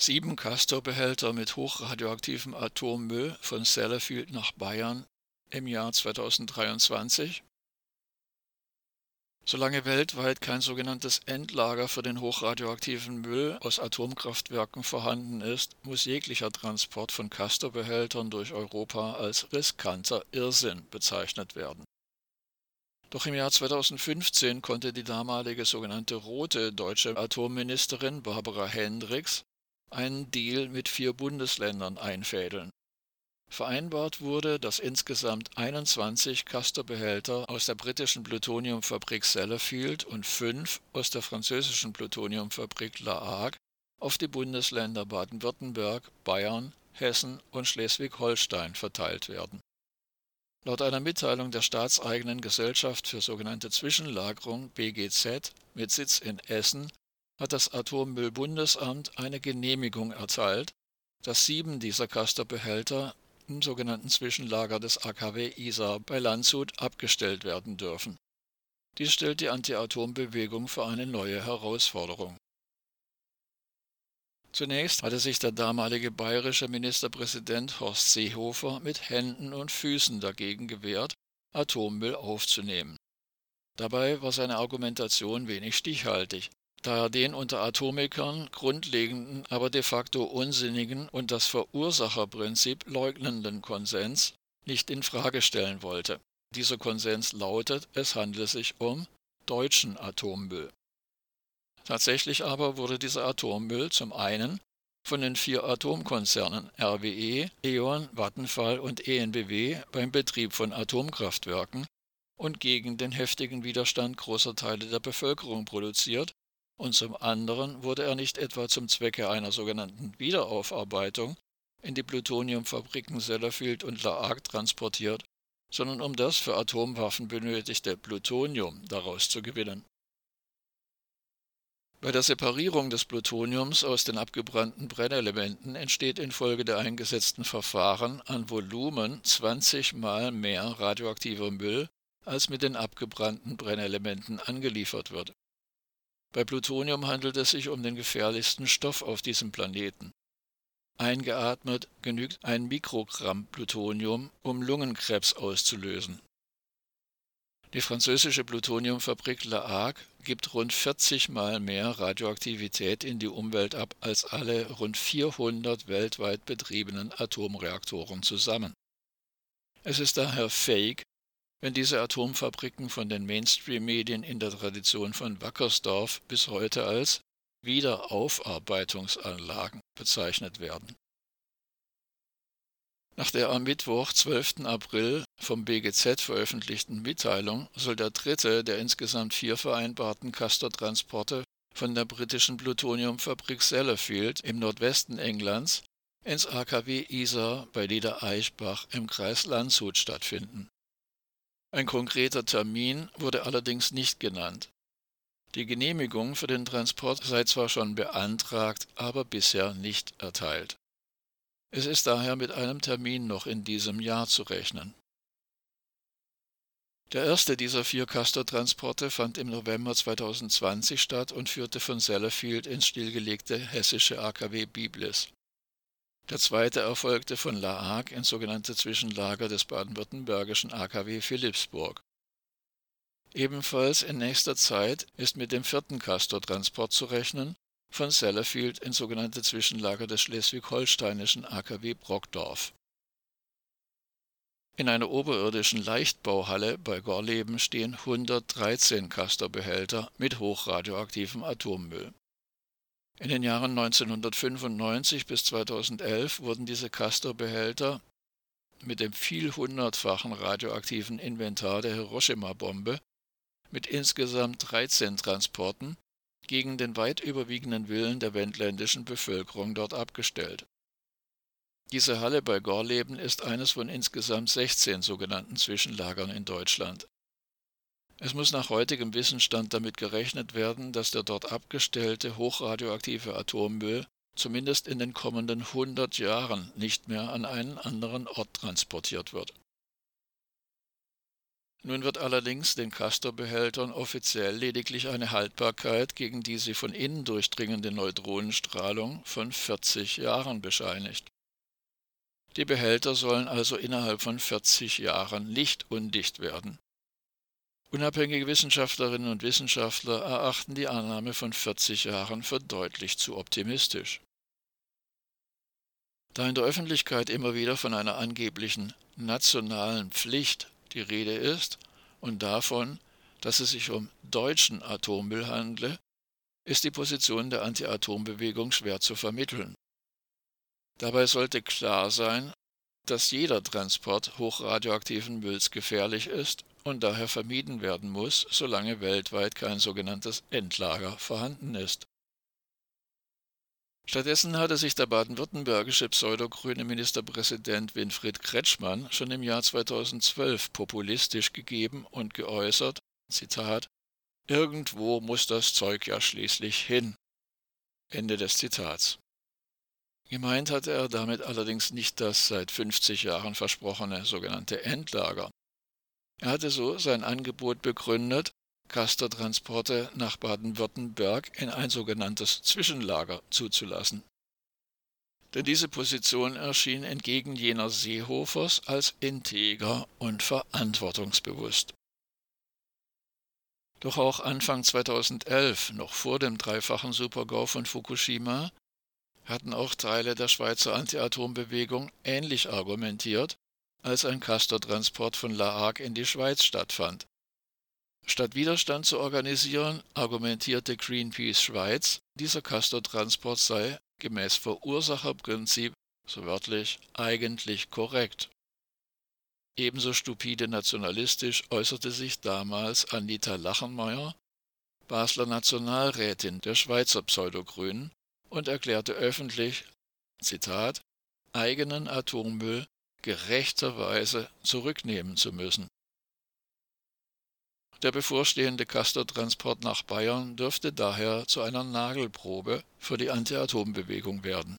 Sieben Castor-Behälter mit hochradioaktivem Atommüll von Sellafield nach Bayern im Jahr 2023. Solange weltweit kein sogenanntes Endlager für den hochradioaktiven Müll aus Atomkraftwerken vorhanden ist, muss jeglicher Transport von Castor-Behältern durch Europa als riskanter Irrsinn bezeichnet werden. Doch im Jahr 2015 konnte die damalige sogenannte rote deutsche Atomministerin Barbara Hendricks einen Deal mit vier Bundesländern einfädeln. Vereinbart wurde, dass insgesamt 21 Castor-Behälter aus der britischen Plutoniumfabrik Sellafield und fünf aus der französischen Plutoniumfabrik La Hague auf die Bundesländer Baden-Württemberg, Bayern, Hessen und Schleswig-Holstein verteilt werden. Laut einer Mitteilung der staatseigenen Gesellschaft für sogenannte Zwischenlagerung BGZ mit Sitz in Essen hat das Atommüllbundesamt eine Genehmigung erteilt, dass sieben dieser Castor-Behälter im sogenannten Zwischenlager des AKW Isar bei Landshut abgestellt werden dürfen. Dies stellt die Anti-Atom-Bewegung für eine neue Herausforderung. Zunächst hatte sich der damalige bayerische Ministerpräsident Horst Seehofer mit Händen und Füßen dagegen gewehrt, Atommüll aufzunehmen. Dabei war seine Argumentation wenig stichhaltig da er den unter Atomikern grundlegenden, aber de facto unsinnigen und das Verursacherprinzip leugnenden Konsens nicht in Frage stellen wollte. Dieser Konsens lautet, es handele sich um deutschen Atommüll. Tatsächlich aber wurde dieser Atommüll zum einen von den vier Atomkonzernen RWE, E.ON, Vattenfall und ENBW beim Betrieb von Atomkraftwerken und gegen den heftigen Widerstand großer Teile der Bevölkerung produziert und zum anderen wurde er nicht etwa zum Zwecke einer sogenannten Wiederaufarbeitung in die Plutoniumfabriken Sellafield und La Hague transportiert, sondern um das für Atomwaffen benötigte Plutonium daraus zu gewinnen. Bei der Separierung des Plutoniums aus den abgebrannten Brennelementen entsteht infolge der eingesetzten Verfahren an Volumen 20 mal mehr radioaktiver Müll, als mit den abgebrannten Brennelementen angeliefert wird bei Plutonium handelt es sich um den gefährlichsten Stoff auf diesem Planeten. Eingeatmet genügt ein Mikrogramm Plutonium, um Lungenkrebs auszulösen. Die französische Plutoniumfabrik La Hague gibt rund 40 Mal mehr Radioaktivität in die Umwelt ab als alle rund 400 weltweit betriebenen Atomreaktoren zusammen. Es ist daher fake, wenn diese Atomfabriken von den Mainstream-Medien in der Tradition von Wackersdorf bis heute als Wiederaufarbeitungsanlagen bezeichnet werden. Nach der am Mittwoch, 12. April vom BGZ veröffentlichten Mitteilung soll der dritte der insgesamt vier vereinbarten Castor-Transporte von der britischen Plutoniumfabrik Sellafield im Nordwesten Englands ins AKW Isar bei Niedereichbach im Kreis Landshut stattfinden ein konkreter Termin wurde allerdings nicht genannt. Die Genehmigung für den Transport sei zwar schon beantragt, aber bisher nicht erteilt. Es ist daher mit einem Termin noch in diesem Jahr zu rechnen. Der erste dieser vier Castor-Transporte fand im November 2020 statt und führte von Sellafield ins stillgelegte hessische AKW Biblis. Der zweite erfolgte von La Hague ins sogenannte Zwischenlager des baden-württembergischen AKW Philippsburg. Ebenfalls in nächster Zeit ist mit dem vierten Castor-Transport zu rechnen, von Sellafield ins sogenannte Zwischenlager des schleswig-holsteinischen AKW Brockdorf. In einer oberirdischen Leichtbauhalle bei Gorleben stehen 113 Castor-Behälter mit hochradioaktivem Atommüll. In den Jahren 1995 bis 2011 wurden diese Castor-Behälter mit dem vielhundertfachen radioaktiven Inventar der Hiroshima-Bombe mit insgesamt 13 Transporten gegen den weit überwiegenden Willen der wendländischen Bevölkerung dort abgestellt. Diese Halle bei Gorleben ist eines von insgesamt 16 sogenannten Zwischenlagern in Deutschland. Es muss nach heutigem Wissensstand damit gerechnet werden, dass der dort abgestellte hochradioaktive Atommüll zumindest in den kommenden 100 Jahren nicht mehr an einen anderen Ort transportiert wird Nun wird allerdings den Castor-Behältern offiziell lediglich eine Haltbarkeit gegen die sie von innen durchdringende Neutronenstrahlung von 40 Jahren bescheinigt. Die Behälter sollen also innerhalb von 40 Jahren lichtundicht werden. Unabhängige Wissenschaftlerinnen und Wissenschaftler erachten die Annahme von 40 Jahren für deutlich zu optimistisch. Da in der Öffentlichkeit immer wieder von einer angeblichen nationalen Pflicht die Rede ist und davon, dass es sich um deutschen Atommüll handle, ist die Position der Anti-Atom-Bewegung schwer zu vermitteln. Dabei sollte klar sein, dass jeder Transport hochradioaktiven Mülls gefährlich ist und daher vermieden werden muss, solange weltweit kein sogenanntes Endlager vorhanden ist. Stattdessen hatte sich der baden-württembergische pseudogrüne Ministerpräsident Winfried Kretschmann schon im Jahr 2012 populistisch gegeben und geäußert, Zitat, Irgendwo muss das Zeug ja schließlich hin. Ende des Zitats. Gemeint hatte er damit allerdings nicht das seit 50 Jahren versprochene sogenannte Endlager. Er hatte so sein Angebot begründet, Castortransporte nach Baden-Württemberg in ein sogenanntes Zwischenlager zuzulassen. Denn diese Position erschien entgegen jener Seehofers als integer und verantwortungsbewusst. Doch auch Anfang 2011, noch vor dem dreifachen Supergau von Fukushima, hatten auch Teile der Schweizer Anti-Atom-Bewegung ähnlich argumentiert, als ein Castortransport von La Hague in die Schweiz stattfand. Statt Widerstand zu organisieren, argumentierte Greenpeace Schweiz, dieser Castortransport sei gemäß Verursacherprinzip, so wörtlich, eigentlich korrekt. Ebenso stupide nationalistisch äußerte sich damals Anita Lachenmeier, Basler Nationalrätin der Schweizer Pseudogrünen, und erklärte öffentlich, Zitat, eigenen Atommüll gerechterweise zurücknehmen zu müssen. Der bevorstehende Castor-Transport nach Bayern dürfte daher zu einer Nagelprobe für die Anti-Atom-Bewegung werden